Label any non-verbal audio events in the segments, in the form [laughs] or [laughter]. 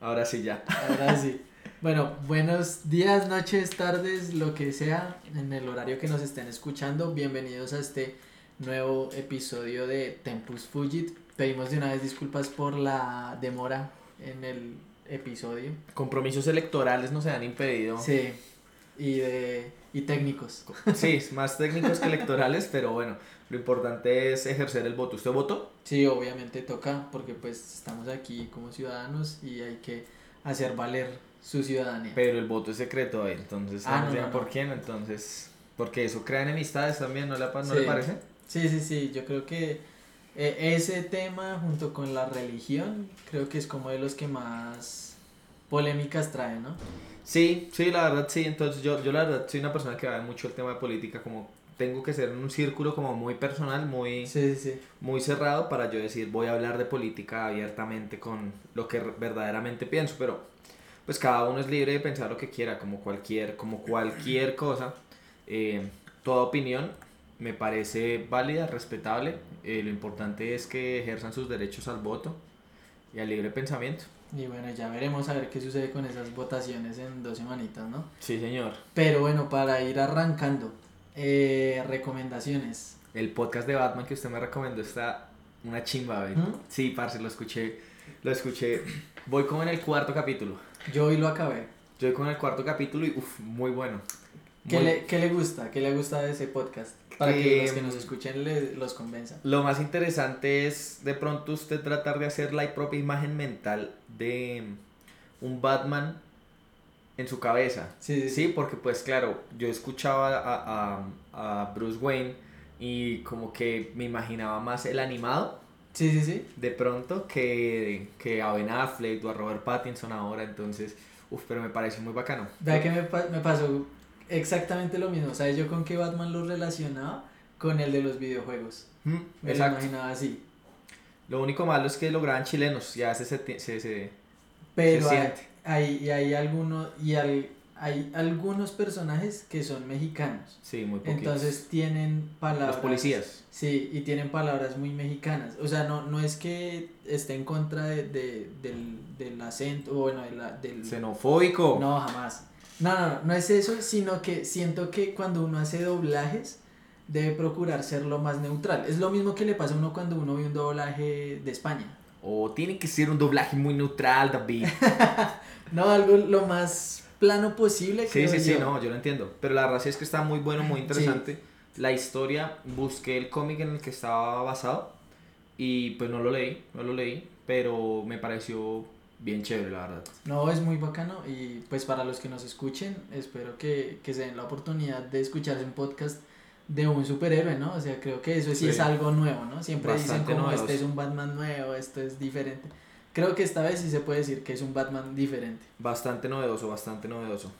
Ahora sí ya. Ahora sí. Bueno, buenos días, noches, tardes, lo que sea, en el horario que nos estén escuchando. Bienvenidos a este nuevo episodio de Tempus Fugit. Pedimos de una vez disculpas por la demora en el episodio. Compromisos electorales nos han impedido. Sí, y de y técnicos. Sí, más técnicos que electorales, pero bueno, lo importante es ejercer el voto. ¿Usted votó? Sí, obviamente toca, porque pues estamos aquí como ciudadanos y hay que hacer valer su ciudadanía. Pero el voto es secreto, entonces Ah, no, no, no, por quién, entonces, porque eso crea enemistades también, ¿no le, pa- no Sí. le parece? Sí, sí, sí, yo creo que eh, ese tema junto con la religión creo que es como de los que más polémicas trae, ¿no? Sí, sí, la verdad sí, entonces yo, yo la verdad soy una persona que va mucho el tema de política, como tengo que ser en un círculo como muy personal, muy, Sí, sí, sí. muy cerrado para yo decir voy a hablar de política abiertamente con lo que verdaderamente pienso, pero pues cada uno es libre de pensar lo que quiera, como cualquier, como cualquier cosa, eh, toda opinión me parece válida, respetable, eh, lo importante es que ejerzan sus derechos al voto y al libre pensamiento. Y bueno, ya veremos a ver qué sucede con esas votaciones en dos semanitas, ¿no? Sí, señor. Pero bueno, para ir arrancando, eh, recomendaciones. El podcast de Batman que usted me recomendó está una chimba, ¿ve? ¿Mm? Sí, parce, lo escuché, lo escuché, voy como en el cuarto capítulo. Yo hoy lo acabé. Yo voy con el cuarto capítulo y uff, muy bueno. ¿Qué Muy- le, qué le gusta? ¿Qué le gusta de ese podcast? Para que Que- los que nos escuchen le- los convenzan. Lo más interesante es de pronto usted tratar de hacer la propia imagen mental de un Batman en su cabeza. Sí, sí, Sí, porque pues claro, yo escuchaba a, a, a Bruce Wayne y como que me imaginaba más el animado Sí, sí, sí. de pronto que, que a Ben Affleck o a Robert Pattinson ahora, entonces, uff, pero me pareció muy bacano. Vea que me pasó exactamente lo mismo. ¿Sabes yo con qué Batman lo relacionaba? Con el de los videojuegos. Mm, Me lo imaginaba así. Lo único malo es que lo graban chilenos, ya se, se, se, se- Pero Se hay, hay, y hay, algunos, y hay, hay algunos personajes que son mexicanos. sí, muy poquitos. Entonces tienen palabras. Los policías. Sí, y tienen palabras muy mexicanas. O sea, no, no es que esté en contra de, de- del, del acento, o bueno, de la- del... Xenofóbico. No, jamás. No, no, no, no es eso, sino que siento que cuando uno hace doblajes debe procurar ser lo más neutral. Es lo mismo que le pasa a uno cuando uno ve un doblaje de España. O tiene que ser un doblaje muy neutral, David. [laughs] No, algo lo más plano posible. Sí, sí, sí, yo. no, yo lo entiendo. Pero la verdad sí es que está muy bueno, muy interesante. La historia, busqué el cómic en el que estaba basado y pues no lo leí, no lo leí, pero me pareció bien chévere, la verdad. No, es muy bacano y pues para los que nos escuchen, espero que, que se den la oportunidad de escucharse un podcast de un superhéroe, ¿no? O sea, creo que eso sí, Sí. es algo nuevo, ¿no? Siempre Bastante dicen como este es un Batman nuevo, esto es diferente. Creo que esta vez sí se puede decir que es un Batman diferente. Bastante novedoso, bastante novedoso.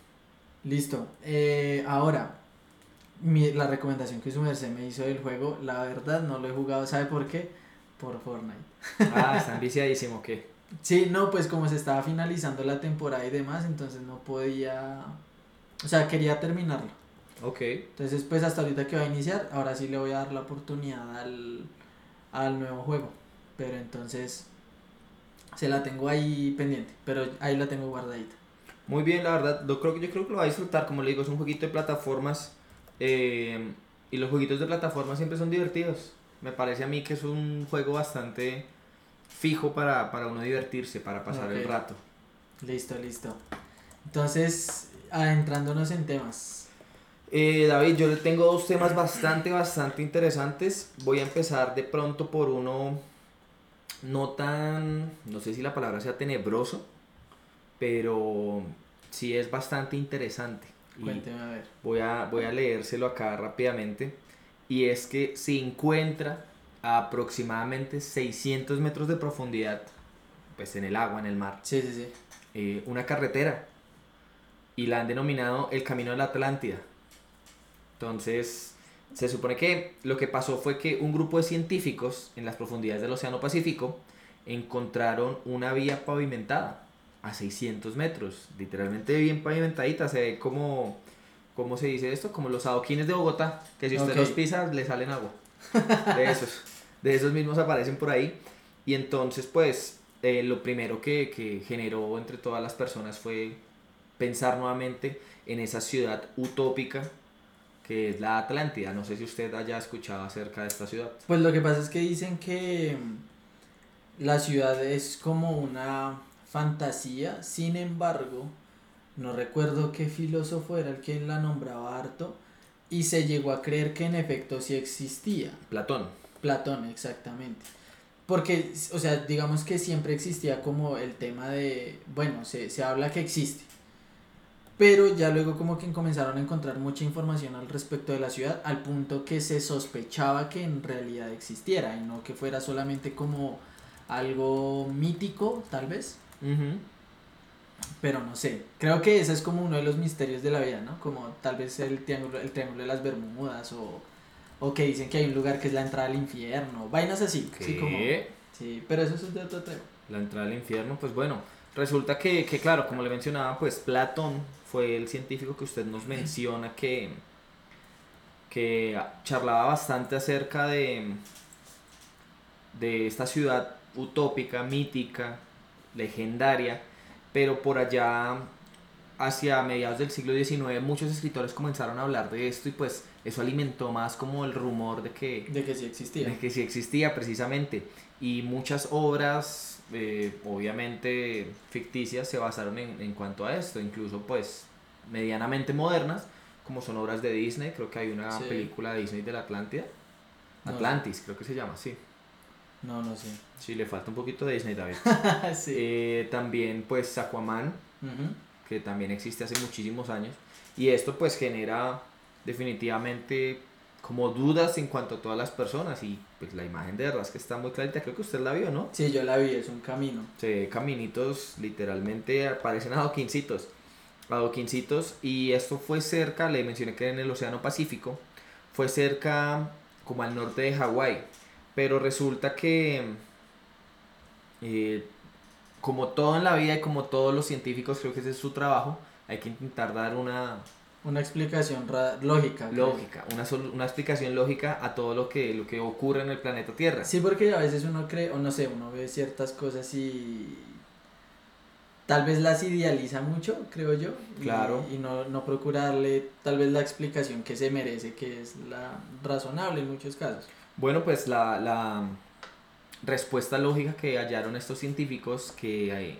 Listo. Eh, ahora, mi- la recomendación que su merced me hizo del juego, la verdad no lo he jugado, ¿sabe por qué? Por Fortnite. Ah, está [laughs] viciadísimo, ¿qué? Sí, no, pues como se estaba finalizando la temporada y demás, entonces no podía, o sea, quería terminarlo. Ok. Entonces, pues hasta ahorita que va a iniciar, ahora sí le voy a dar la oportunidad al, al nuevo juego. Pero entonces, se la tengo ahí pendiente, pero ahí la tengo guardadita. Muy bien, la verdad, lo creo, que- yo creo que lo va a disfrutar, como le digo, es un jueguito de plataformas eh, y los jueguitos de plataformas siempre son divertidos. Me parece a mí que es un juego bastante fijo para, para uno divertirse, para pasar el rato. Listo, listo. Entonces, adentrándonos en temas. Eh, David, yo le tengo dos temas bastante, bastante interesantes. Voy a empezar de pronto por uno no tan, no sé si la palabra sea tenebroso, pero sí es bastante interesante. Cuénteme a ver. voy a, voy a leérselo acá rápidamente. Y es que se encuentra a aproximadamente 600 metros de profundidad, pues en el agua, en el mar, Sí, sí, sí. eh, una carretera. Y la han denominado el Camino de la Atlántida. Entonces, se supone que lo que pasó fue que un grupo de científicos en las profundidades del Océano Pacífico encontraron una vía pavimentada a 600 metros, literalmente bien pavimentadita, se ve como, ¿cómo se dice esto? Como los adoquines de Bogotá, que si usted los pisa le salen agua. De [laughs] esos, de esos mismos aparecen por ahí. Y entonces, pues, eh, lo primero que, que generó entre todas las personas fue pensar nuevamente en esa ciudad utópica que es la Atlántida. No sé si usted haya escuchado acerca de esta ciudad. Pues lo que pasa es que dicen que mm, la ciudad es como una fantasía, sin embargo, no recuerdo qué filósofo era el que la nombraba harto, y se llegó a creer que en efecto sí existía. Platón. Platón, exactamente. Porque, o sea, digamos que siempre existía como el tema de, bueno, se, se habla que existe, pero ya luego como que comenzaron a encontrar mucha información al respecto de la ciudad, al punto que se sospechaba que en realidad existiera y no que fuera solamente como algo mítico, tal vez. Pero no sé, creo que ese es como uno de los misterios de la vida, ¿no? Como tal vez el triángulo, el triángulo de las Bermudas o, o que dicen que hay un lugar que es la entrada al infierno, vainas así. Sí, como, sí, pero eso es de otro tema. La entrada al infierno, pues bueno, resulta que, que claro, como le mencionaba, pues Platón fue el científico que usted nos menciona que, que charlaba bastante acerca de, de esta ciudad utópica, mítica, legendaria, pero por allá hacia mediados del siglo XIX muchos escritores comenzaron a hablar de esto y pues eso alimentó más como el rumor de que... De que sí existía. De que sí existía precisamente. Y muchas obras eh, obviamente ficticias se basaron en, en, cuanto a esto, incluso pues medianamente modernas, como son obras de Disney, creo que hay una película de Disney de la Atlántida, Atlantis creo que se llama, sí. No, no sé. Sí, le falta un poquito de Disney, David. [laughs] Eh, también pues Aquaman, que también existe hace muchísimos años, y esto pues genera definitivamente como dudas en cuanto a todas las personas y pues la imagen de que está muy clarita, creo que usted la vio, ¿no? Sí, yo la vi, es un camino. Sí, caminitos literalmente parecen adoquincitos, adoquincitos y esto fue cerca, le mencioné que en el Océano Pacífico, fue cerca como al norte de Hawái, pero resulta que eh, como todo en la vida y como todos los científicos, creo que ese es su trabajo, hay que intentar dar una una explicación lógica. Lógica, una, una explicación lógica a todo lo que, lo que ocurre en el planeta Tierra. Sí, porque a veces uno cree, o no sé, uno ve ciertas cosas y tal vez las idealiza mucho, creo yo. Claro. Y, no, no procurarle tal vez la explicación que se merece, que es la razonable en muchos casos. Bueno, pues la, la respuesta lógica que hallaron estos científicos que eh,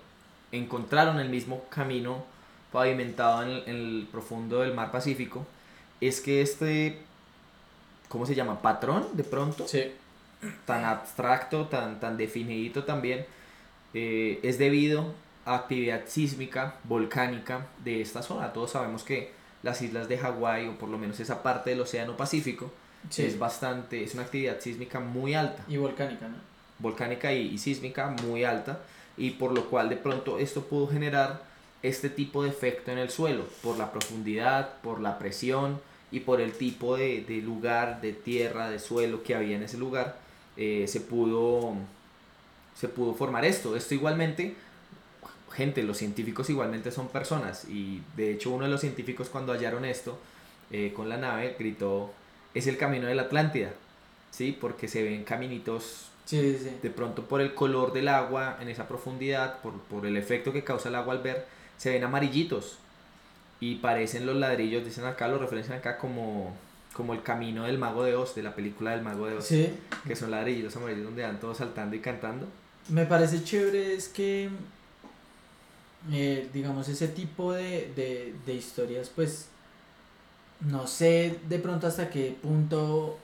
encontraron el mismo camino pavimentado en el, profundo del mar Pacífico, es que este, ¿cómo se llama? Patrón, de pronto, sí. tan abstracto, tan, tan definidito también, eh, es debido a actividad sísmica, volcánica de esta zona. Todos sabemos que las islas de Hawái, o por lo menos esa parte del Océano Pacífico, es bastante, es una actividad sísmica muy alta. Y volcánica, ¿no? Volcánica y sísmica muy alta, y por lo cual de pronto esto pudo generar este tipo de efecto en el suelo, por la profundidad, por la presión y por el tipo de, lugar, de tierra, de suelo que había en ese lugar, eh, se, pudo, se pudo formar esto. Esto igualmente, gente, los científicos igualmente son personas y de hecho uno de los científicos cuando hallaron esto eh, con la nave gritó, es el camino de la Atlántida, ¿sí? Porque se ven caminitos de pronto por el color del agua en esa profundidad, por, por el efecto que causa el agua al ver, se ven amarillitos y parecen los ladrillos, dicen acá, lo referencian acá como, como el camino del mago de Oz, de la película del mago de Oz, que son ladrillos amarillos donde van todos saltando y cantando. Me parece chévere es que, eh, digamos, ese tipo de, de, de historias, pues, no sé de pronto hasta qué punto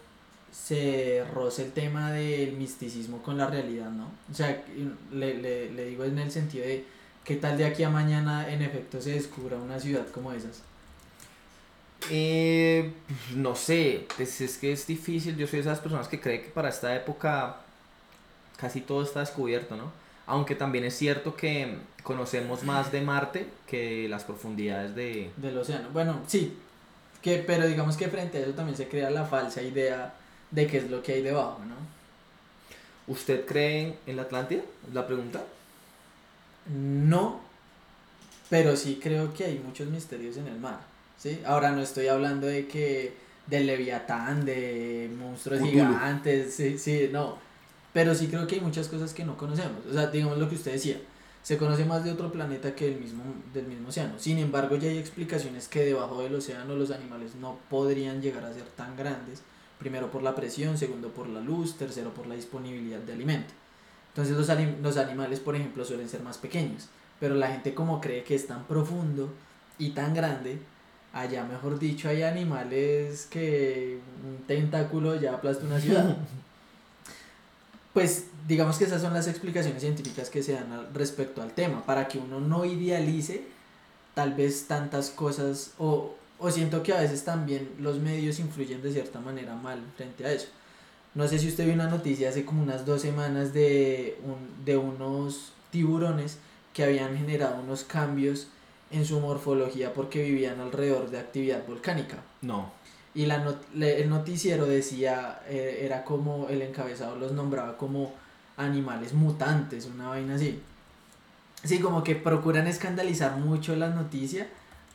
se roza el tema del misticismo con la realidad, ¿no? O sea, le, le, le digo en el sentido de ¿Qué tal de aquí a mañana en efecto se descubra una ciudad como esas? Eh, no sé, pues es que es difícil. Yo soy de esas personas que cree que para esta época casi todo está descubierto, ¿no? Aunque también es cierto que conocemos más de Marte que las profundidades de... del océano. Bueno, sí, que, pero digamos que frente a eso también se crea la falsa idea de qué es lo que hay debajo, ¿no? ¿Usted cree en la Atlántida? La pregunta. No, pero sí creo que hay muchos misterios en el mar. ¿sí? Ahora no estoy hablando de que del leviatán, de monstruos gigantes, sí, sí, no. Pero sí creo que hay muchas cosas que no conocemos. O sea, digamos lo que usted decía, se conoce más de otro planeta que del mismo, del mismo océano. Sin embargo, ya hay explicaciones que debajo del océano los animales no podrían llegar a ser tan grandes. Primero por la presión, segundo por la luz, tercero por la disponibilidad de alimento. Entonces los, los animales, por ejemplo, suelen ser más pequeños. Pero la gente como cree que es tan profundo y tan grande, allá mejor dicho hay animales que un tentáculo ya aplasta una ciudad. [laughs] pues digamos que esas son las explicaciones científicas que se dan respecto al tema, para que uno no idealice tal vez tantas cosas o, o siento que a veces también los medios influyen de cierta manera mal frente a eso. No sé si usted vio una noticia hace como unas dos semanas de, un, de unos tiburones que habían generado unos cambios en su morfología porque vivían alrededor de actividad volcánica. No. Y la el noticiero decía, eh, era como el encabezado los nombraba como animales mutantes, una vaina así. Sí, como que procuran escandalizar mucho la noticia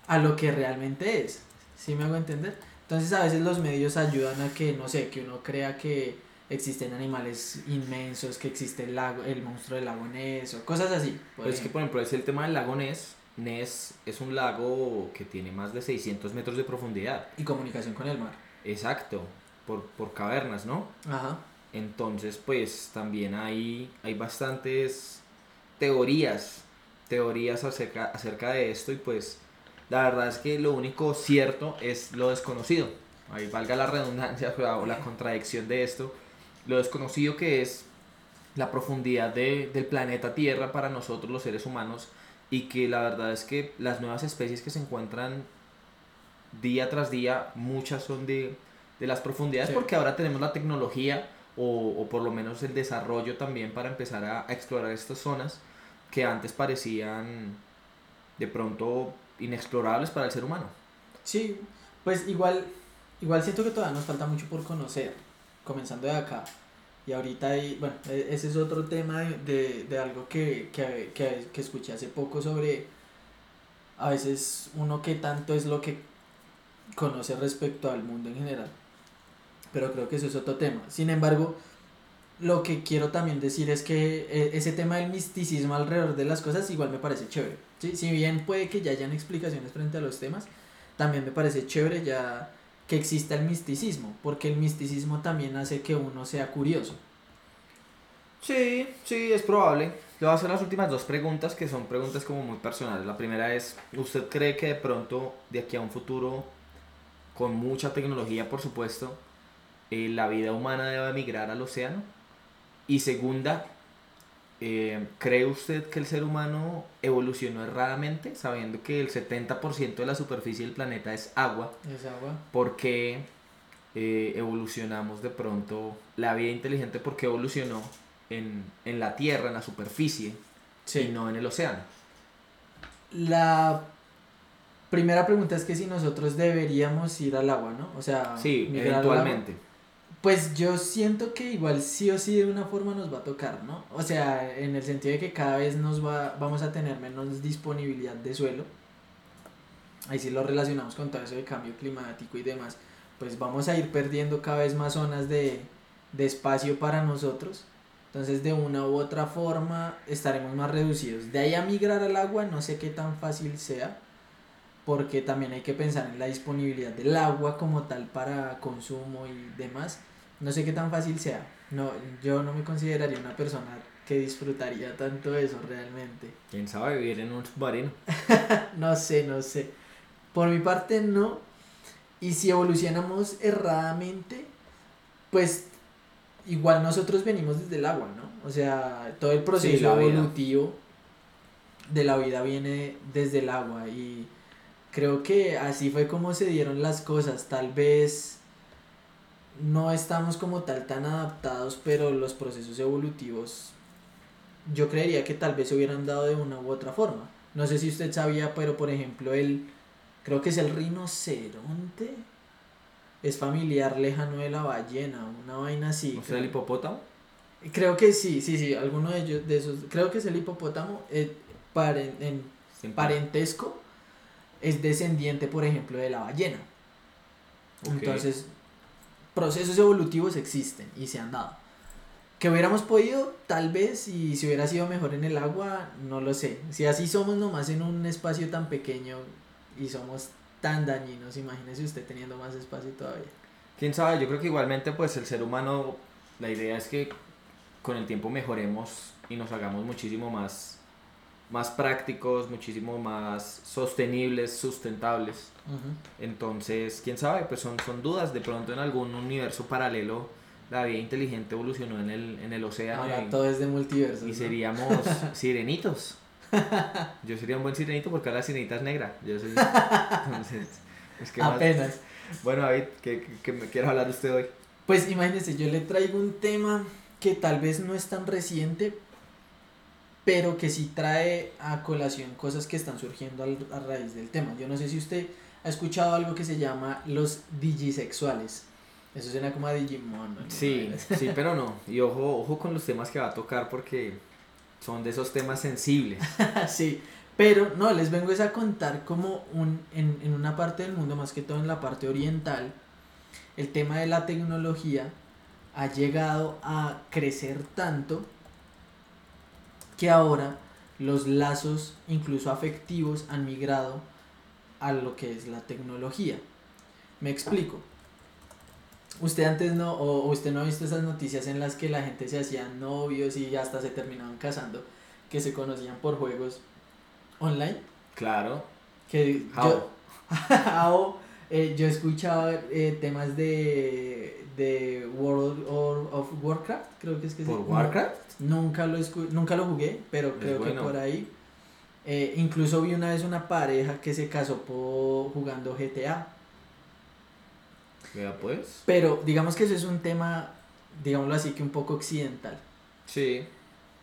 a lo que realmente es. ¿Sí me hago entender? Entonces a veces los medios ayudan a que, no sé, que uno crea que existen animales inmensos, que existe el lago, el monstruo del lago Ness o cosas así. Pues es que por ejemplo es el tema del lago Ness. Ness es un lago que tiene más de 600 metros de profundidad. Y comunicación con el mar. Exacto, por, por cavernas, ¿no? Ajá. Entonces, pues también hay, hay bastantes teorías, teorías acerca, acerca de esto y pues la verdad es que lo único cierto es lo desconocido. Ahí valga la redundancia [laughs] o la contradicción de esto. Lo desconocido que es la profundidad de, del planeta Tierra para nosotros los seres humanos y que la verdad es que las nuevas especies que se encuentran día tras día, muchas son de, de las profundidades porque ahora tenemos la tecnología o, o, por lo menos el desarrollo también para empezar a, a, explorar estas zonas que antes parecían de pronto inexplorables para el ser humano. Sí, pues igual, igual siento que todavía nos falta mucho por conocer, comenzando de acá. Y ahorita hay, bueno, e, ese es otro tema de, de, de algo que, que, que, que escuché hace poco sobre a veces uno que tanto es lo que conoce respecto al mundo en general pero creo que eso es otro tema. Sin embargo, lo que quiero también decir es que eh, ese tema del misticismo alrededor de las cosas igual me parece chévere. ¿sí? Si bien puede que ya hayan explicaciones frente a los temas, también me parece chévere ya que exista el misticismo, porque el misticismo también hace que uno sea curioso. Sí, sí, es probable. Le voy a hacer las últimas dos preguntas que son preguntas como muy personales. La primera es, ¿usted cree que de pronto, de aquí a un futuro, con mucha tecnología por supuesto, eh, la vida humana debe emigrar al océano? Y segunda, eh, ¿cree usted que el ser humano evolucionó erradamente, sabiendo que el 70% de la superficie del planeta es agua? Es agua. ¿Por qué eh, evolucionamos de pronto la vida inteligente? ¿Por qué evolucionó en, en la Tierra, en la superficie, Sí. y no en el océano? La primera pregunta es que si nosotros deberíamos ir al agua, ¿no? O sea, Sí, eventualmente. Pues yo siento que igual sí o sí de una forma nos va a tocar, ¿no? O sea, en el sentido de que cada vez nos va, vamos a tener menos disponibilidad de suelo. Ahí sí lo relacionamos con todo eso de cambio climático y demás. Pues vamos a ir perdiendo cada vez más zonas de, de espacio para nosotros. Entonces de una u otra forma estaremos más reducidos. De ahí a migrar al agua no sé qué tan fácil sea. Porque también hay que pensar en la disponibilidad del agua como tal para consumo y demás no sé qué tan fácil sea. No, yo no me consideraría una persona que disfrutaría tanto eso realmente. [laughs] ¿Quién sabe vivir en un submarino? [laughs] No sé, no sé. Por mi parte no. Y si evolucionamos erradamente, pues igual nosotros venimos desde el agua, ¿no? O sea, todo el proceso evolutivo de la vida viene desde el agua y creo que así fue como se dieron las cosas. Tal vez no estamos como tal tan adaptados, pero los procesos evolutivos yo creería que tal vez se hubieran dado de una u otra forma. No sé si usted sabía, pero por ejemplo el, creo que es el rinoceronte, es familiar lejano de la ballena, una vaina así. ¿O sea, el hipopótamo? Creo que sí, sí, sí, alguno de ellos, de esos, creo que es el hipopótamo, eh, paren- en parentesco, es descendiente, por ejemplo, de la ballena. Entonces, procesos evolutivos existen y se han dado. Que hubiéramos podido, tal vez, y si hubiera sido mejor en el agua, no lo sé. Si así somos nomás en un espacio tan pequeño y somos tan dañinos, imagínese usted teniendo más espacio todavía. Quién sabe, yo creo que igualmente pues el ser humano, la idea es que con el tiempo mejoremos y nos hagamos muchísimo más, más prácticos, muchísimo más sostenibles, sustentables. Entonces, quién sabe, pues son, son dudas. De pronto en algún universo paralelo la vida inteligente evolucionó en el, en el océano. Ahora todo es de multiverso. Y seríamos [laughs] sirenitos. Yo sería un buen sirenito porque la sirenita es negra. Yo soy. [laughs] Entonces, es que Apenas. Bueno, David, ¿qué, qué me quiere hablar usted hoy? Pues imagínese, yo le traigo un tema que tal vez no es tan reciente, pero que sí trae a colación cosas que están surgiendo a raíz del tema. Yo no sé si usted ha escuchado algo que se llama los digisexuales. Eso suena como a Digimon. Sí, sí, pero no. Y ojo, ojo con los temas que va a tocar porque son de esos temas sensibles. [laughs] sí, pero no, les vengo a contar como un, en, en una parte del mundo, más que todo en la parte oriental, el tema de la tecnología ha llegado a crecer tanto que ahora los lazos, incluso afectivos, han migrado a lo que es la tecnología. Me explico usted antes no, o usted no ha visto esas noticias en las que la gente se hacían novios y hasta se terminaban casando, que se conocían por juegos online. Claro. Que yo, [laughs] eh, yo he escuchado eh, temas de, de World of Warcraft, creo que es que ¿Por Warcraft? nunca lo, nunca lo jugué, pero creo que por ahí. Eh, incluso vi una vez una pareja que se casó por, jugando GTA. pues. Pero digamos que eso es un tema, digámoslo así, que un poco occidental. Sí.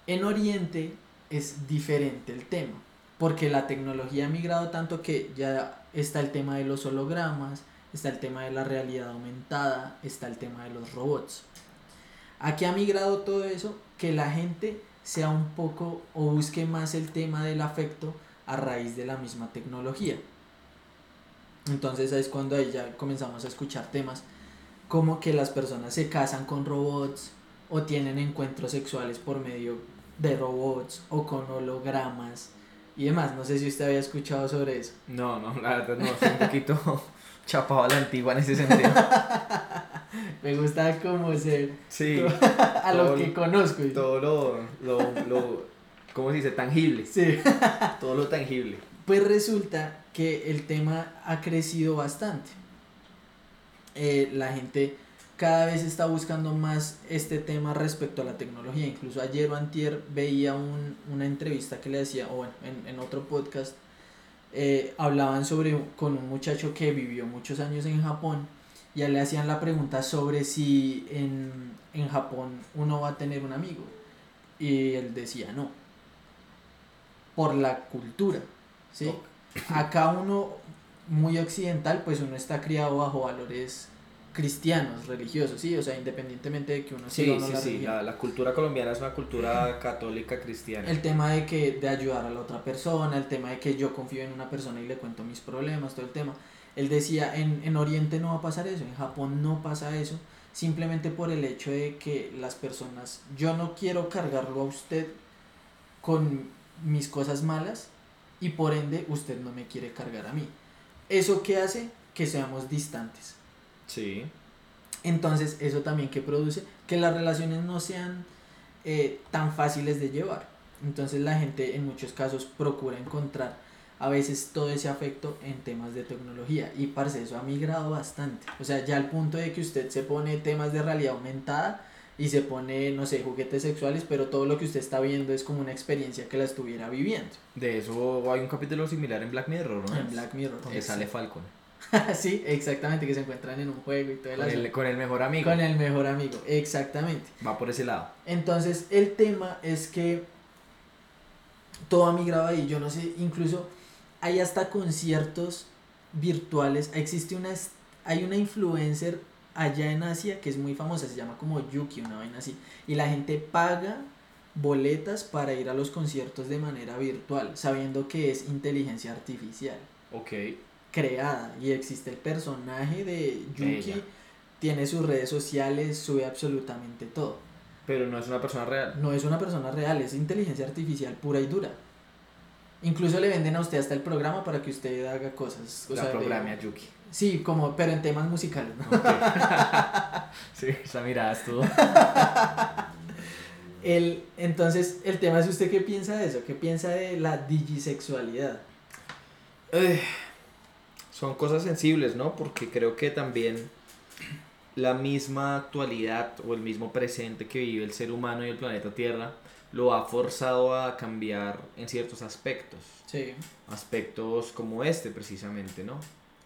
En Oriente es diferente el tema, porque la tecnología ha migrado tanto que ya está el tema de los hologramas, está el tema de la realidad aumentada, está el tema de los robots. Aquí ha migrado todo eso, que la gente sea un poco o busque más el tema del afecto a raíz de la misma tecnología. Entonces es cuando ahí ya comenzamos a escuchar temas como que las personas se casan con robots o tienen encuentros sexuales por medio de robots o con hologramas y demás. No sé si usted había escuchado sobre eso. No, no, la verdad no, soy un poquito [laughs] chapado a la antigua en ese sentido. [laughs] Me gusta como ser sí, [laughs] a lo que conozco. Y... Todo lo, lo, lo, ¿cómo se dice? Tangible. Sí. [laughs] todo lo tangible. Pues resulta que el tema ha crecido bastante. Eh, la gente cada vez está buscando más este tema respecto a la tecnología. Incluso ayer o antier veía un, una entrevista que le hacía, o bueno, en, en otro podcast, eh, hablaban sobre con un muchacho que vivió muchos años en Japón. Ya le hacían la pregunta sobre si en, en Japón uno va a tener un amigo. Y él decía no. Por la cultura. ¿sí? Acá uno, muy occidental, pues uno está criado bajo valores cristianos, religiosos, sí, o sea, independientemente de que uno sí, sí, la sí, la, cultura colombiana es una cultura católica cristiana. El tema de que de ayudar a la otra persona, el tema de que yo confío en una persona y le cuento mis problemas, todo el tema. Él decía, en, en Oriente no va a pasar eso, en Japón no pasa eso, simplemente por el hecho de que las personas, yo no quiero cargarlo a usted con mis cosas malas, y por ende usted no me quiere cargar a mí. ¿Eso qué hace? Que seamos distantes. Sí. Entonces, eso también que produce que las relaciones no sean eh, tan fáciles de llevar. Entonces, la gente en muchos casos procura encontrar a veces todo ese afecto en temas de tecnología. Y parce, eso ha migrado bastante. O sea, ya al punto de que usted se pone temas de realidad aumentada y se pone, no sé, juguetes sexuales, pero todo lo que usted está viendo es como una experiencia que la estuviera viviendo. De eso hay un capítulo similar en Black Mirror, ¿no? En Black Mirror. Que sale Falcon. [laughs] sí, exactamente, que se encuentran en un juego y todo con el, con el mejor amigo. Con el mejor amigo, exactamente. Va por ese lado. Entonces, el tema es que todo ha migrado ahí. Yo no sé, incluso hay hasta conciertos virtuales. Existe una, hay una influencer allá en Asia que es muy famosa, se llama como Yuki, una vaina así. Y la gente paga boletas para ir a los conciertos de manera virtual, sabiendo que es inteligencia artificial. Ok. Creada. Y existe el personaje de Yuki, tiene sus redes sociales, sube absolutamente todo. Pero no es una persona real. No es una persona real, es inteligencia artificial pura y dura. Incluso le venden a usted hasta el programa para que usted haga cosas. O la sea, programa le- a Yuki. Sí, como, pero en temas musicales, ¿no? [laughs] sí, esa mirada estuvo. [laughs] El, entonces, el tema es usted qué piensa de eso, qué piensa de la digisexualidad. Son cosas sensibles, ¿no? Porque creo que también la misma actualidad o el mismo presente que vive el ser humano y el planeta Tierra lo ha forzado a cambiar en ciertos aspectos. Sí, Aspectos como este precisamente, ¿no?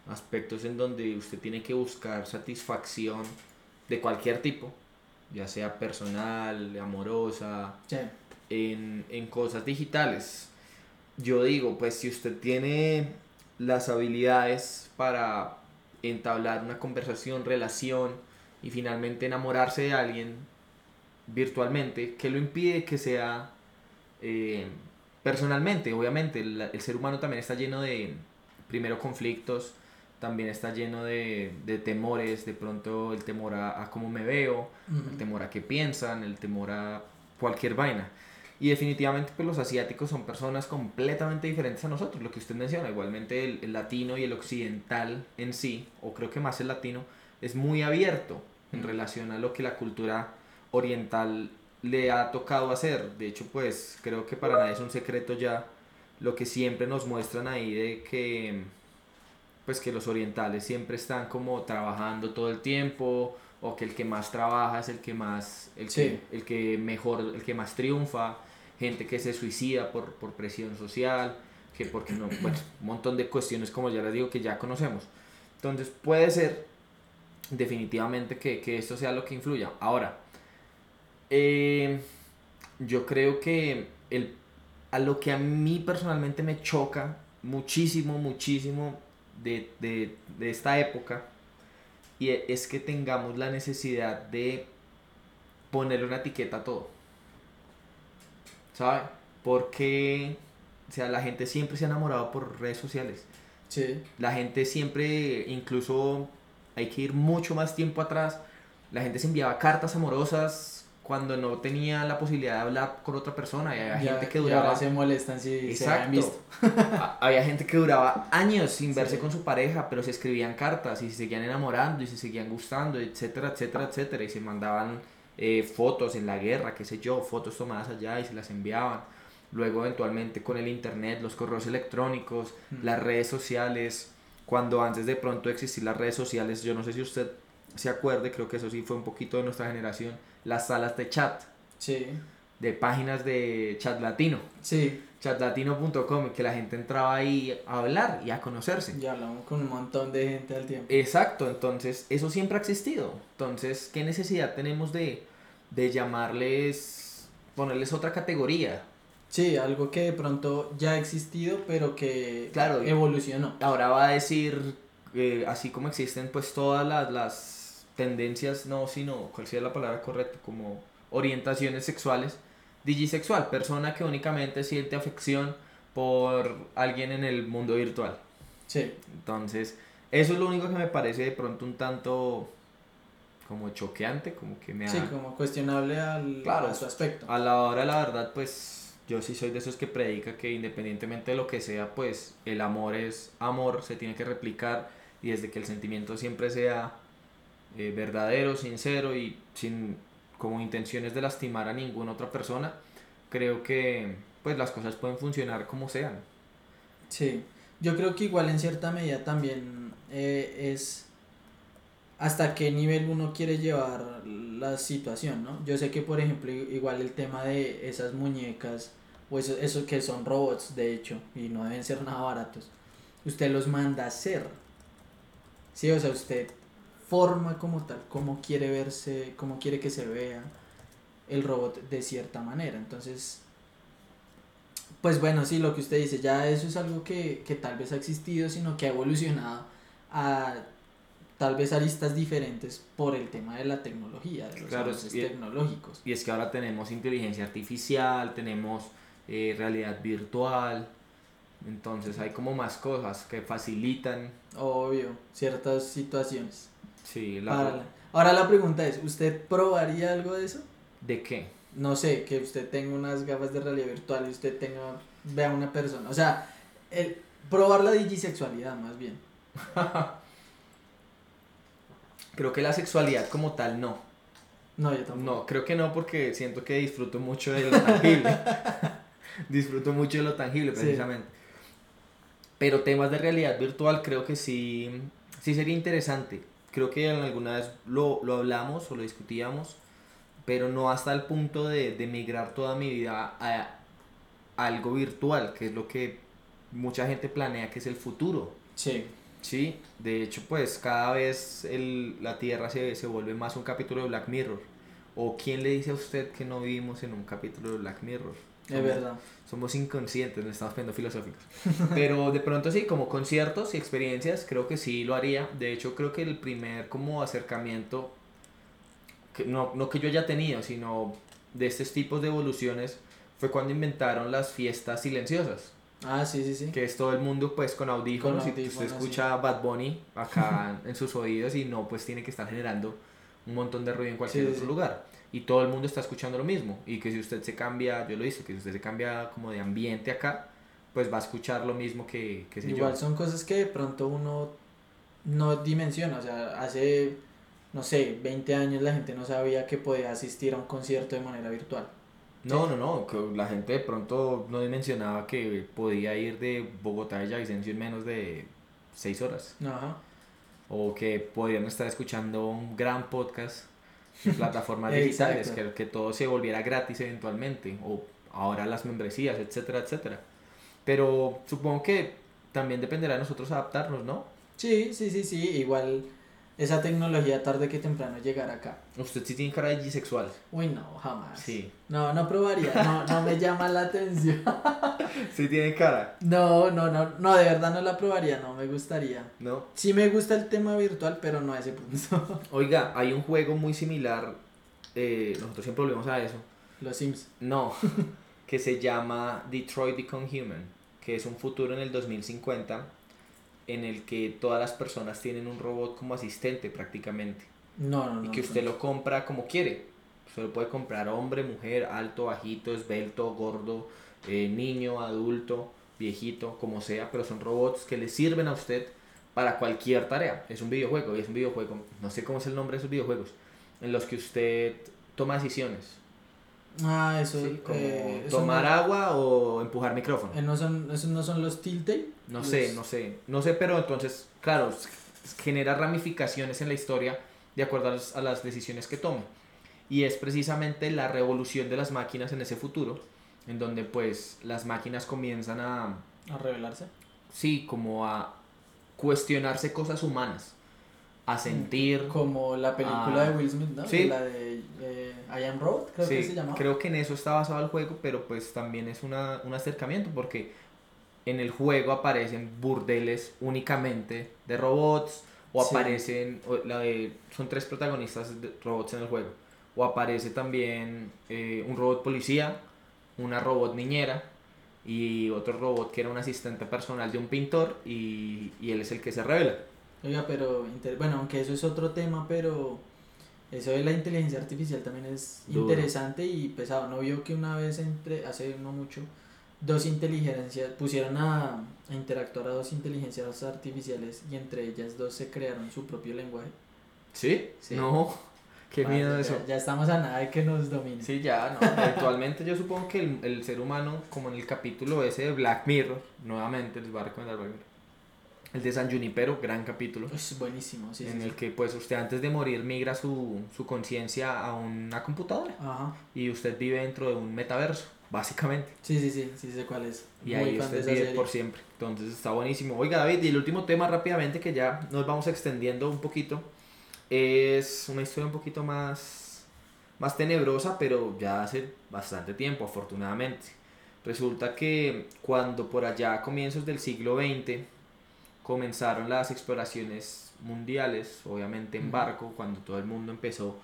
Aspectos en donde usted tiene que buscar satisfacción de cualquier tipo, ya sea personal, amorosa, sí, en, en cosas digitales. Yo digo, pues si usted tiene las habilidades para entablar una conversación, relación y finalmente enamorarse de alguien virtualmente, ¿qué lo impide que sea eh, personalmente? Obviamente, el, el ser humano también está lleno de, primero, conflictos, también está lleno de, de temores, de pronto el temor a, a cómo me veo, el temor a qué piensan, el temor a cualquier vaina. Y definitivamente pues los asiáticos son personas completamente diferentes a nosotros, lo que usted menciona, igualmente el, el latino y el occidental en sí, o creo que más el latino, es muy abierto en Mm. relación a lo que la cultura oriental le ha tocado hacer. De hecho pues creo que para nadie es un secreto ya lo que siempre nos muestran ahí de que pues que los orientales siempre están como trabajando todo el tiempo o que el que más trabaja es el que más el que, el que mejor el que más triunfa gente que se suicida por, por presión social que porque no bueno un montón de cuestiones como ya les digo que ya conocemos entonces puede ser definitivamente que, que esto sea lo que influya ahora eh, yo creo que el, a lo que a mí personalmente me choca muchísimo, muchísimo de, de, de esta época y es que tengamos la necesidad de ponerle una etiqueta a todo. ¿Sabe? Porque, o sea, la gente siempre se ha enamorado por redes sociales. Sí, La gente siempre, incluso hay que ir mucho más tiempo atrás, la gente se enviaba cartas amorosas cuando no tenía la posibilidad de hablar con otra persona y había ya- gente que y duraba ahora se molestan si se han visto. Había gente que duraba años sin verse Sí. con su pareja, pero se escribían cartas y se seguían enamorando y se seguían gustando, etcétera, etcétera, etcétera. Y se mandaban eh, fotos en la guerra, qué sé yo, fotos tomadas allá y se las enviaban. Luego eventualmente con el internet, los correos electrónicos, Mm. las redes sociales, cuando antes de pronto existir las redes sociales, yo no sé si usted se acuerde, creo que eso sí fue un poquito de nuestra generación, las salas de chat, Sí, de páginas de chat latino. Sí, chatlatino.com que la gente entraba ahí a hablar y a conocerse. ya hablamos con un montón de gente al tiempo. Exacto, entonces eso siempre ha existido. Entonces, ¿qué necesidad tenemos de, de llamarles, ponerles otra categoría? Sí, algo que de pronto ya ha existido, pero que Claro, y- evolucionó. Ahora va a decir, eh, así como existen pues todas las, las tendencias, no, sino, ¿cuál sería la palabra correcta? Como orientaciones sexuales. Digisexual, persona que únicamente siente afección por alguien en el mundo virtual. Sí, Entonces, eso es lo único que me parece de pronto un tanto como choqueante, como que me sí, ha- como cuestionable al, Claro. a su aspecto. A la hora de la verdad, pues yo sí soy de esos que predica que independientemente de lo que sea, pues el amor es amor, se tiene que replicar y desde que el sentimiento siempre sea eh, verdadero, sincero y sin como intenciones de lastimar a ninguna otra persona, creo que pues las cosas pueden funcionar como sean. Sí, yo creo que igual en cierta medida también eh, es hasta qué nivel uno quiere llevar la situación, ¿no? Yo sé que, por ejemplo, igual el tema de esas muñecas, o eso, eso que son robots, de hecho, y no deben ser nada baratos, usted los manda a hacer. Sí, o sea, usted forma como tal, cómo quiere verse, cómo quiere que se vea el robot de cierta manera. Entonces, pues bueno, sí, lo que usted dice, ya eso es algo que, que tal vez ha existido, sino que ha evolucionado a tal vez aristas diferentes por el tema de la tecnología, de los Claro, avances y- tecnológicos. Y es que ahora tenemos inteligencia artificial, tenemos eh, realidad virtual, entonces hay como más cosas que facilitan. Obvio, ciertas situaciones. Sí, la, Para Ahora la pregunta es, ¿usted probaría algo de eso? ¿De qué? No sé, que usted tenga unas gafas de realidad virtual y usted tenga, vea a una persona. O sea, el, probar la digisexualidad más bien. [laughs] Creo que la sexualidad como tal no. No, yo tampoco. No, creo que no porque siento que disfruto mucho de lo tangible. [laughs] disfruto mucho de lo tangible Sí. precisamente. Pero temas de realidad virtual creo que sí, sí sería interesante. Creo que en alguna vez lo, lo hablamos o lo discutíamos, pero no hasta el punto de, de migrar toda mi vida a, a algo virtual, que es lo que mucha gente planea que es el futuro. Sí. Sí, de hecho, pues cada vez el, la Tierra se, se vuelve más un capítulo de Black Mirror. ¿O quién le dice a usted que no vivimos en un capítulo de Black Mirror? Es Somos- verdad. Somos inconscientes, no estamos poniendo filosóficos. [laughs] Pero de pronto sí, como conciertos y experiencias, creo que sí lo haría. De hecho, creo que el primer como acercamiento, que no, no que yo haya tenido, sino de estos tipos de evoluciones, fue cuando inventaron las fiestas silenciosas Ah, sí, sí, sí. que es todo el mundo pues con audífonos, Con y usted audífonos, escucha Bad Bunny acá [laughs] en sus oídos y no pues tiene que estar generando un montón de ruido en cualquier Sí, sí, otro sí. lugar y todo el mundo está escuchando lo mismo y que si usted se cambia, yo lo hice, que si usted se cambia como de ambiente acá, pues va a escuchar lo mismo que, que yo. Igual son cosas que de pronto uno no dimensiona. O sea, hace, no sé, 20 años la gente no sabía que podía asistir a un concierto de manera virtual. No, no, no, que la gente de pronto no mencionaba que podía ir de Bogotá a Villavicencio en menos de 6 horas. Ajá. o que podrían estar escuchando un gran podcast plataformas [laughs] digitales, que, que todo se volviera gratis eventualmente, o ahora las membresías, etcétera, etcétera. Pero supongo que también dependerá de nosotros adaptarnos, ¿no? Sí, sí, sí, sí. Igual esa tecnología tarde que temprano llegará acá. Usted sí tiene cara de bisexual. Uy, no, jamás. Sí. No, no probaría. No, no me llama la atención. [laughs] Sí tiene cara, No, no, no, no, de verdad no la probaría, no me gustaría. ¿no? Sí me gusta el tema virtual, pero no a ese punto. [laughs] Oiga, hay un juego muy similar, eh, nosotros siempre volvemos a eso, Los Sims. No, [laughs] que se llama Detroit Become Human, que es un futuro en el 2050 en el que todas las personas tienen un robot como asistente prácticamente No, no, no. y que usted lo compra como quiere. Usted lo puede comprar hombre, mujer, alto, bajito, esbelto, gordo, eh, niño, adulto, viejito, como sea, pero son robots que le sirven a usted para cualquier tarea. Es un videojuego y es un videojuego, no sé cómo es el nombre de esos videojuegos, en los que usted toma decisiones. Ah, eso. Sí, como eh, eso tomar no, agua o empujar micrófono. eh, no son, esos no son los Telltale. No Los- sé, no sé, no sé, pero entonces, claro, genera ramificaciones en la historia de acuerdo a las, a las decisiones que tome. Y es precisamente la revolución de las máquinas en ese futuro, en donde pues las máquinas comienzan a, A revelarse. sí, como a cuestionarse cosas humanas, a sentir... Como la película Ah. de Will Smith, ¿no? Sí. La de eh, I Am Robot, creo que se llamaba. creo que en eso está basado el juego, pero pues también es una, un acercamiento porque en el juego aparecen burdeles únicamente de robots o Sí. aparecen, o la de- son tres protagonistas de robots en el juego, o aparece también eh, un robot policía, una robot niñera y otro robot que era un asistente personal de un pintor y, y él es el que se revela. Oiga, pero, bueno, aunque eso es otro tema, pero eso de la inteligencia artificial también es Duro. interesante y pesado. ¿No vio que una vez, entre, hace no mucho, dos inteligencias, pusieron a, a interactuar a dos inteligencias artificiales y entre ellas dos se crearon su propio lenguaje? ¿Sí? Sí. No, qué Madre, miedo eso. Ya, estamos a nada de que nos domine. Sí, ya, no. Actualmente yo supongo que el, el ser humano, como en el capítulo ese de Black Mirror, nuevamente les voy a recomendar Black Mirror, el de San Junipero, gran capítulo, Es buenísimo, sí, sí, en sí. el que pues usted antes de morir migra su, su conciencia a una computadora Ajá. y usted vive dentro de un metaverso, básicamente. Sí, sí, sí, sí sé cuál es. Y Muy ahí usted vive serie. por siempre. Entonces está buenísimo. Oiga, David, y el último tema rápidamente que ya nos vamos extendiendo un poquito es una historia un poquito más, más tenebrosa, pero ya hace bastante tiempo, afortunadamente. Resulta que cuando por allá a comienzos del siglo XX comenzaron las exploraciones mundiales, obviamente en barco, cuando todo el mundo empezó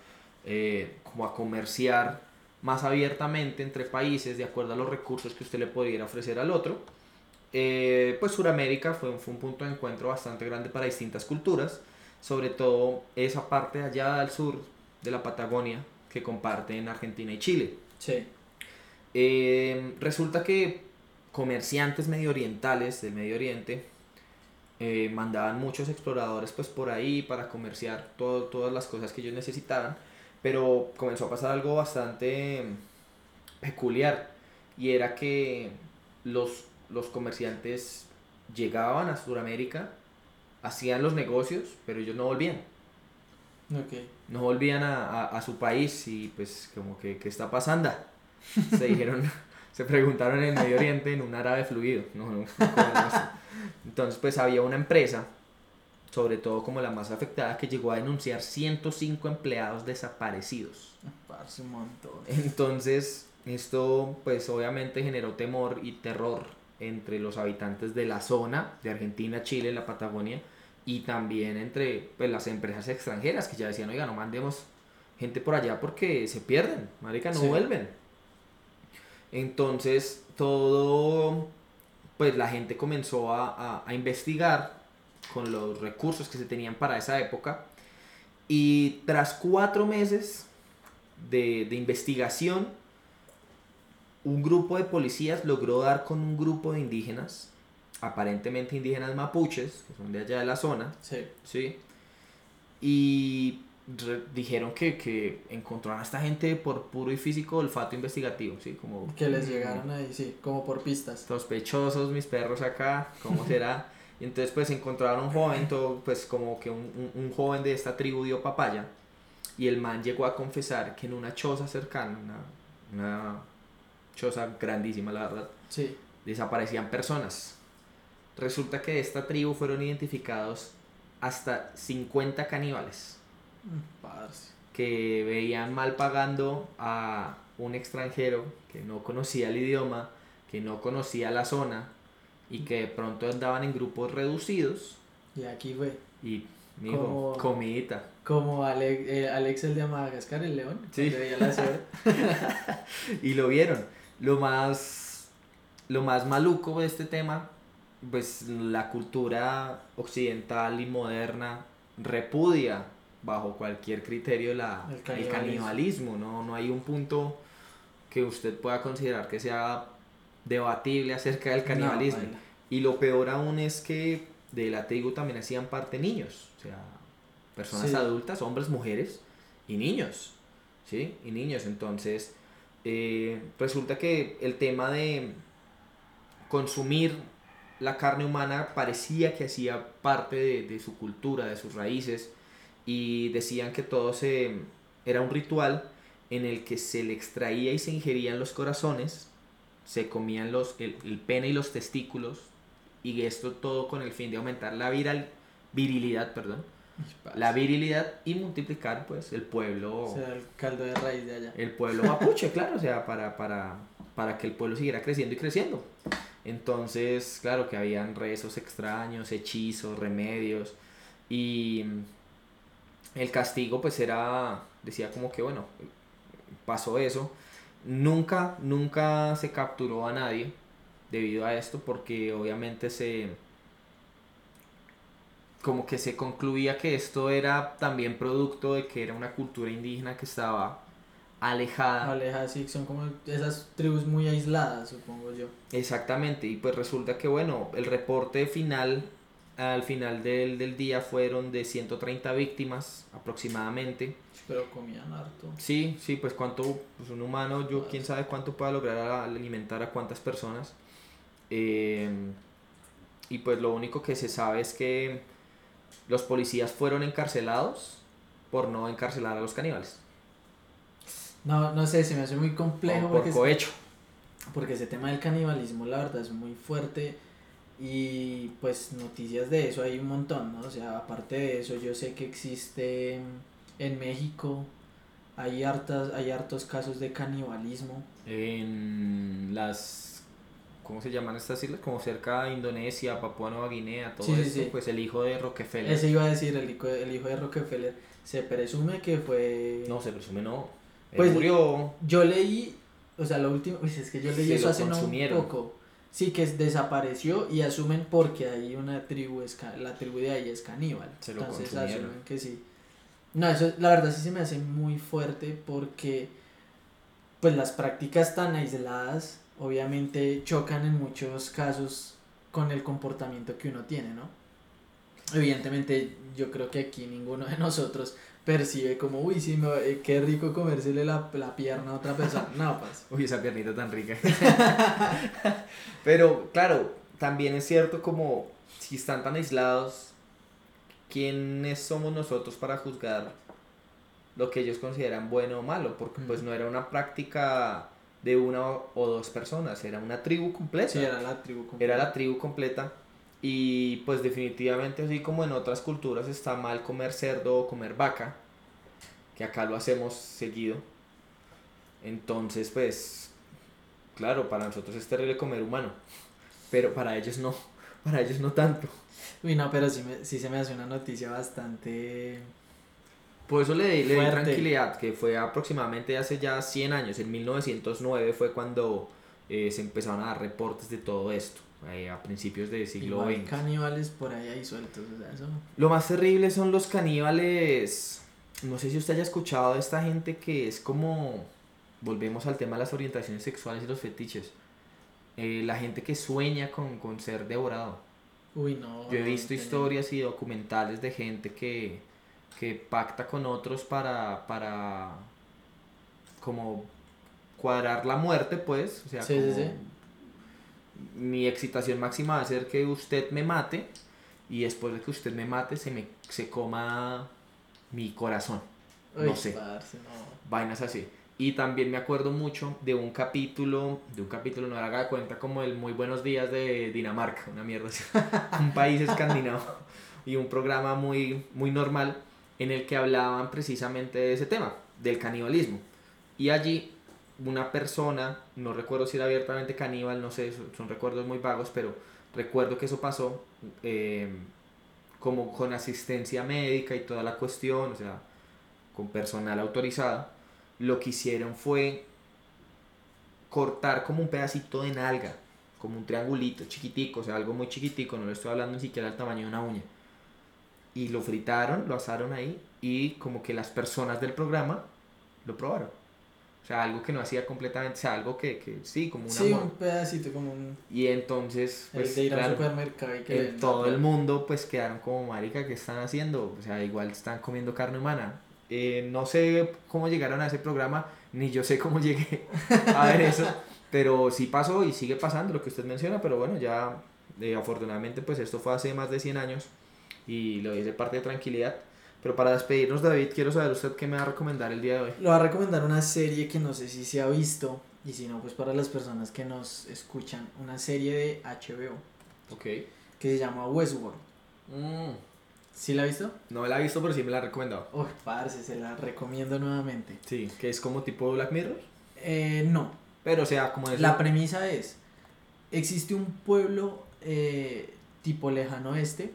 eh, como a comerciar más abiertamente entre países de acuerdo a los recursos que usted le pudiera ofrecer al otro. Eh, pues Sudamérica fue, un- fue un punto de encuentro bastante grande para distintas culturas, sobre todo esa parte allá al sur de la Patagonia, que comparten Argentina y Chile. Sí. Eh, resulta que comerciantes medio orientales del Medio Oriente eh, mandaban muchos exploradores pues por ahí para comerciar todo, todas las cosas que ellos necesitaban, pero comenzó a pasar algo bastante peculiar y era que los, los comerciantes llegaban a Sudamérica, hacían los negocios, pero ellos no volvían. No volvían a, a, a su país y pues como que, ¿qué está pasando? Se dijeron, [laughs] se preguntaron en el Medio Oriente en un árabe fluido. No, no, no, no. Entonces pues había una empresa, sobre todo como la más afectada, que llegó a denunciar 105 empleados desaparecidos. Parce, un montón. Entonces, esto pues obviamente generó temor y terror entre los habitantes de la zona de Argentina, Chile, la Patagonia y también entre pues, las empresas extranjeras que ya decían, oiga, no mandemos gente por allá porque se pierden, marica, no Sí. vuelven. Entonces, todo, pues la gente comenzó a, a- a investigar con los recursos que se tenían para esa época y tras cuatro meses de, de investigación, un grupo de policías logró dar con un grupo de indígenas, aparentemente indígenas mapuches, que son de allá de la zona, Sí. ¿sí? Y dijeron que, que encontraron a esta gente por puro y físico olfato investigativo, ¿sí? Como, Que les mm, llegaron ahí, sí, como por pistas. sospechosos mis perros acá, ¿cómo [laughs] será? Y entonces pues encontraron un joven, todo, pues como que un, un- un joven de esta tribu dio papaya y el man llegó a confesar que en una choza cercana, una, una choza grandísima la verdad, Sí. desaparecían personas. Resulta que de esta tribu fueron identificados hasta 50 caníbales Parce. que veían mal pagando a un extranjero que no conocía el idioma, que no conocía la zona y que de pronto andaban en grupos reducidos Y aquí fue. y mijo, Como- comidita. Como Alex, eh, Alex el de Madagascar, el león. Sí. la. [laughs] Y lo vieron. Lo más lo más maluco de este tema, pues la cultura occidental y moderna repudia bajo cualquier criterio la, El el canibalismo. ¿no? No hay un punto que usted pueda considerar que sea debatible acerca del canibalismo. No, y lo peor aún es que de la tribu también hacían parte niños, o sea, personas Sí. adultas, hombres, mujeres y niños, ¿sí? Y niños, entonces eh, resulta que el tema de consumir la carne humana parecía que hacía parte de, de su cultura, de sus raíces, y decían que todo se, era un ritual en el que se le extraía y se ingerían los corazones, se comían los, el, el pene y los testículos, y esto todo con el fin de aumentar la viral, virilidad, perdón, la virilidad y multiplicar pues el pueblo O sea, el caldo de raíz de allá. el pueblo mapuche, [laughs] claro, o sea, para, para, para que el pueblo siguiera creciendo y creciendo. Entonces, claro que habían rezos extraños, hechizos, remedios, y el castigo pues era, decía como que bueno, pasó eso. Nunca, nunca se capturó a nadie debido a esto porque obviamente se como que se concluía que esto era también producto de que era una cultura indígena que estaba alejada. Aleja, sí, son como esas tribus muy aisladas, supongo yo. Exactamente, y pues resulta que bueno, el reporte final al final del, del día fueron de 130 víctimas aproximadamente. Pero comían harto. Sí, sí, pues cuánto, pues un humano, yo quién sabe cuánto pueda lograr a- alimentar a cuántas personas. Eh, y pues lo único que se sabe es que los policías fueron encarcelados por no encarcelar a los caníbales. No, no sé, se me hace muy complejo o por porque, cohecho. porque ese tema del canibalismo, la verdad, es muy fuerte. Y pues noticias de eso hay un montón, ¿no? O sea, aparte de eso, yo sé que existe en México, hay, hartas, hay hartos casos de canibalismo. En las. ¿Cómo se llaman estas islas? Como cerca de Indonesia, Papua Nueva Guinea, todo Sí, sí, sí. Pues el hijo de Rockefeller. Ese iba a decir, el hijo, el hijo de Rockefeller, se presume que fue... No, se presume no. Él Pues, murió. Yo leí, o sea, lo último, pues es que yo leí Se eso hace no un poco. Sí, que es- desapareció y asumen porque hay una tribu, la tribu de ahí es caníbal. Se lo Entonces consumieron. asumen que sí. No, eso la verdad sí se me hace muy fuerte porque pues las prácticas tan aisladas obviamente chocan en muchos casos con el comportamiento que uno tiene, ¿no? Evidentemente yo creo que aquí ninguno de nosotros percibe como, uy, sí, me, eh, qué rico comérsele la, la pierna a otra persona. No, pues. [laughs] Uy, esa piernita tan rica. [laughs] Pero claro, también es cierto como si están tan aislados, ¿quiénes somos nosotros para juzgar lo que ellos consideran bueno o malo? Porque pues no era una práctica de una o dos personas, era una tribu completa. Sí, era la tribu completa. Era la tribu completa. Y pues definitivamente así como en otras culturas está mal comer cerdo o comer vaca, que acá lo hacemos seguido. Entonces pues, claro, para nosotros es terrible comer humano, pero para ellos no, [laughs] para ellos no tanto. Uy, no, pero sí, me, sí se me hace una noticia bastante... Por eso le, le di tranquilidad, que fue aproximadamente hace ya 100 años, en 1909 fue cuando eh, se empezaron a dar reportes de todo esto, eh, a principios del siglo Igual XX. caníbales por ahí ahí sueltos, o sea, eso... Lo más terrible son los caníbales. No sé si usted haya escuchado de esta gente que es como. Volvemos al tema de las orientaciones sexuales y los fetiches. Eh, la gente que sueña con, con ser devorado. Uy, no. Yo he no, visto tenía- historias y documentales de gente que, que pacta con otros para, para como cuadrar la muerte, pues. O sea, Sí, sí, como sí. Mi excitación máxima va a ser que usted me mate y después de que usted me mate se me se coma mi corazón. Uy, no sé. parce, no. Vainas así. Y también me acuerdo mucho de un capítulo, de un capítulo, no haga de cuenta como el Muy Buenos Días de Dinamarca, una mierda así, [laughs] un país escandinavo y un programa muy, muy normal en el que hablaban precisamente de ese tema, del canibalismo. Y allí una persona, no recuerdo si era abiertamente caníbal, no sé, son, son recuerdos muy vagos, pero recuerdo que eso pasó eh, como con asistencia médica y toda la cuestión, o sea, con personal autorizado lo que hicieron fue cortar como un pedacito de nalga, como un triangulito chiquitico, o sea, algo muy chiquitico, no le estoy hablando ni siquiera del tamaño de una uña. Y lo fritaron, lo asaron ahí y como que las personas del programa lo probaron. O sea, algo que no hacía completamente, o sea, algo que, que sí, como una Sí, un pedacito como un... Y entonces, el pues, de ir al claro, supermercado y que en todo el mundo pues quedaron como marica que están haciendo o sea igual están comiendo carne humana. Eh, no sé cómo llegaron a ese programa ni yo sé cómo [laughs] llegué a ver eso pero sí pasó y sigue pasando lo que usted menciona pero bueno ya eh, afortunadamente pues esto fue hace más de 100 años y lo hice parte de tranquilidad pero para despedirnos David quiero saber usted qué me va a recomendar el día de hoy Le voy a recomendar una serie que no sé si se ha visto, y si no, pues para las personas que nos escuchan, una serie de HBO ok que se llama Westworld. Mm, ¿Sí la ha visto? no la he visto pero sí me la ha recomendado Uy, parce, se la recomiendo nuevamente. sí que es como tipo Black Mirror Eh, no, pero o sea como eso la premisa es, existe un pueblo eh, tipo lejano oeste,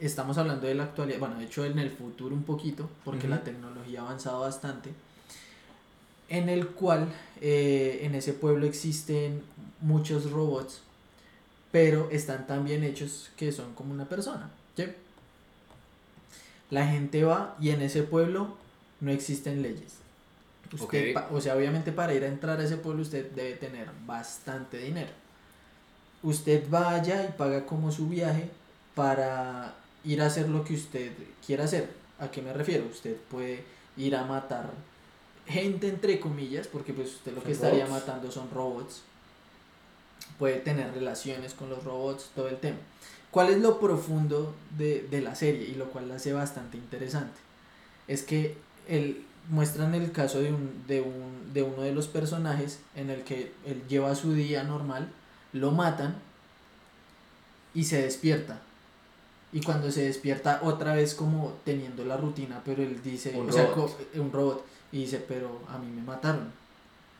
estamos hablando de la actualidad, bueno, de hecho en el futuro un poquito, porque la tecnología ha avanzado bastante, en el cual eh, en ese pueblo existen muchos robots, pero están tan bien hechos que son como una persona. ¿sí? La gente va y en ese pueblo no existen leyes. Usted, o sea, obviamente para ir a entrar a ese pueblo usted debe tener bastante dinero. Usted va allá y paga como su viaje para ir a hacer lo que usted quiera hacer. ¿A qué me refiero? Usted puede ir a matar gente entre comillas, porque pues usted lo que estaría robots. matando son robots. Puede tener relaciones con los robots, todo el tema. ¿Cuál es lo profundo de, de la serie y lo cual la hace bastante interesante? Es que el, muestran el caso de, un, de, un, de uno de los personajes en el que él lleva su día normal, lo matan y se despierta. Y cuando se despierta otra vez como teniendo la rutina, pero él dice, Un o sea, robot. co- un robot, y dice, pero a mí me mataron.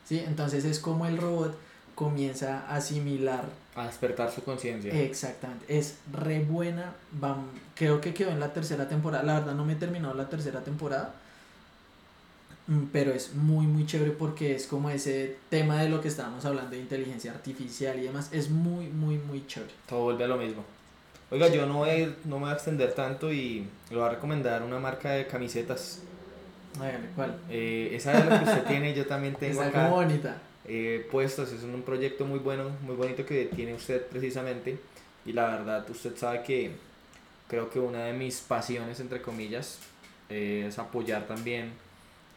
¿Sí? Entonces es como el robot comienza a asimilar a despertar su conciencia Exactamente, es re buena. creo que quedó en la tercera temporada. La verdad no me he terminado la tercera temporada. mm, Pero es muy, muy chévere porque es como ese tema de lo que estábamos hablando de inteligencia artificial y demás. Es muy, muy, muy chévere. todo vuelve a lo mismo Oiga, yo no voy a ir, no me voy a extender tanto y le voy a recomendar una marca de camisetas. Hágale, ¿cuál? Eh, esa es la que usted tiene, yo también [laughs] tengo Está acá bonita. eh, puestos. Es un proyecto muy bueno, muy bonito que tiene usted precisamente. Y la verdad, usted sabe que creo que una de mis pasiones, entre comillas, eh, es apoyar también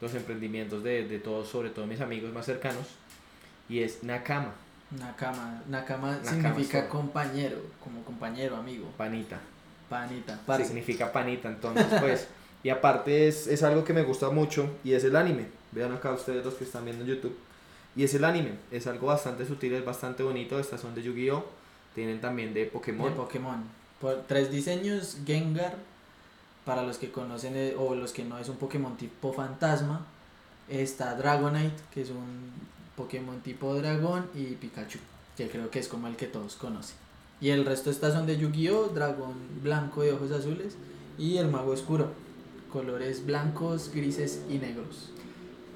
los emprendimientos de, de todos, sobre todo mis amigos más cercanos. Y es Nakama, Nakama. Nakama Nakama significa Store. compañero, como compañero, amigo. panita. Panita, parce. significa panita, entonces pues. [laughs] y aparte es, es algo que me gusta mucho y es el anime. Vean acá ustedes los que están viendo en YouTube. Y es el anime, es algo bastante sutil, es bastante bonito. Estas son de Yu-Gi-Oh! Tienen también de Pokémon. De Pokémon. Por tres diseños, Gengar, para los que conocen eh, o los que no es un Pokémon tipo fantasma. Está Dragonite, que es un Pokémon tipo dragón, y Pikachu, que creo que es como el que todos conocen. Y el resto estas son de Yu-Gi-Oh! Dragón blanco de ojos azules y el mago oscuro. Colores blancos, grises y negros.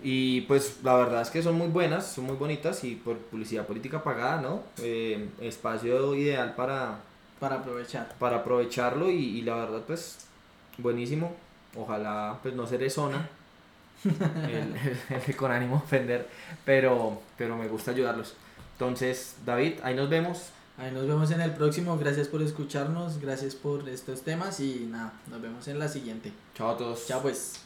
Y pues la verdad es que son muy buenas, son muy bonitas y por publicidad política pagada, ¿no? Eh, espacio ideal para, Para aprovechar. para aprovecharlo y, y la verdad pues buenísimo. Ojalá pues no seré zona el, el, con ánimo ofender, pero, pero me gusta ayudarlos. Entonces, David, ahí nos vemos. Ahí nos vemos en el próximo. Gracias por escucharnos, gracias por estos temas y nada, nos vemos en la siguiente. Chao a todos. Chao pues.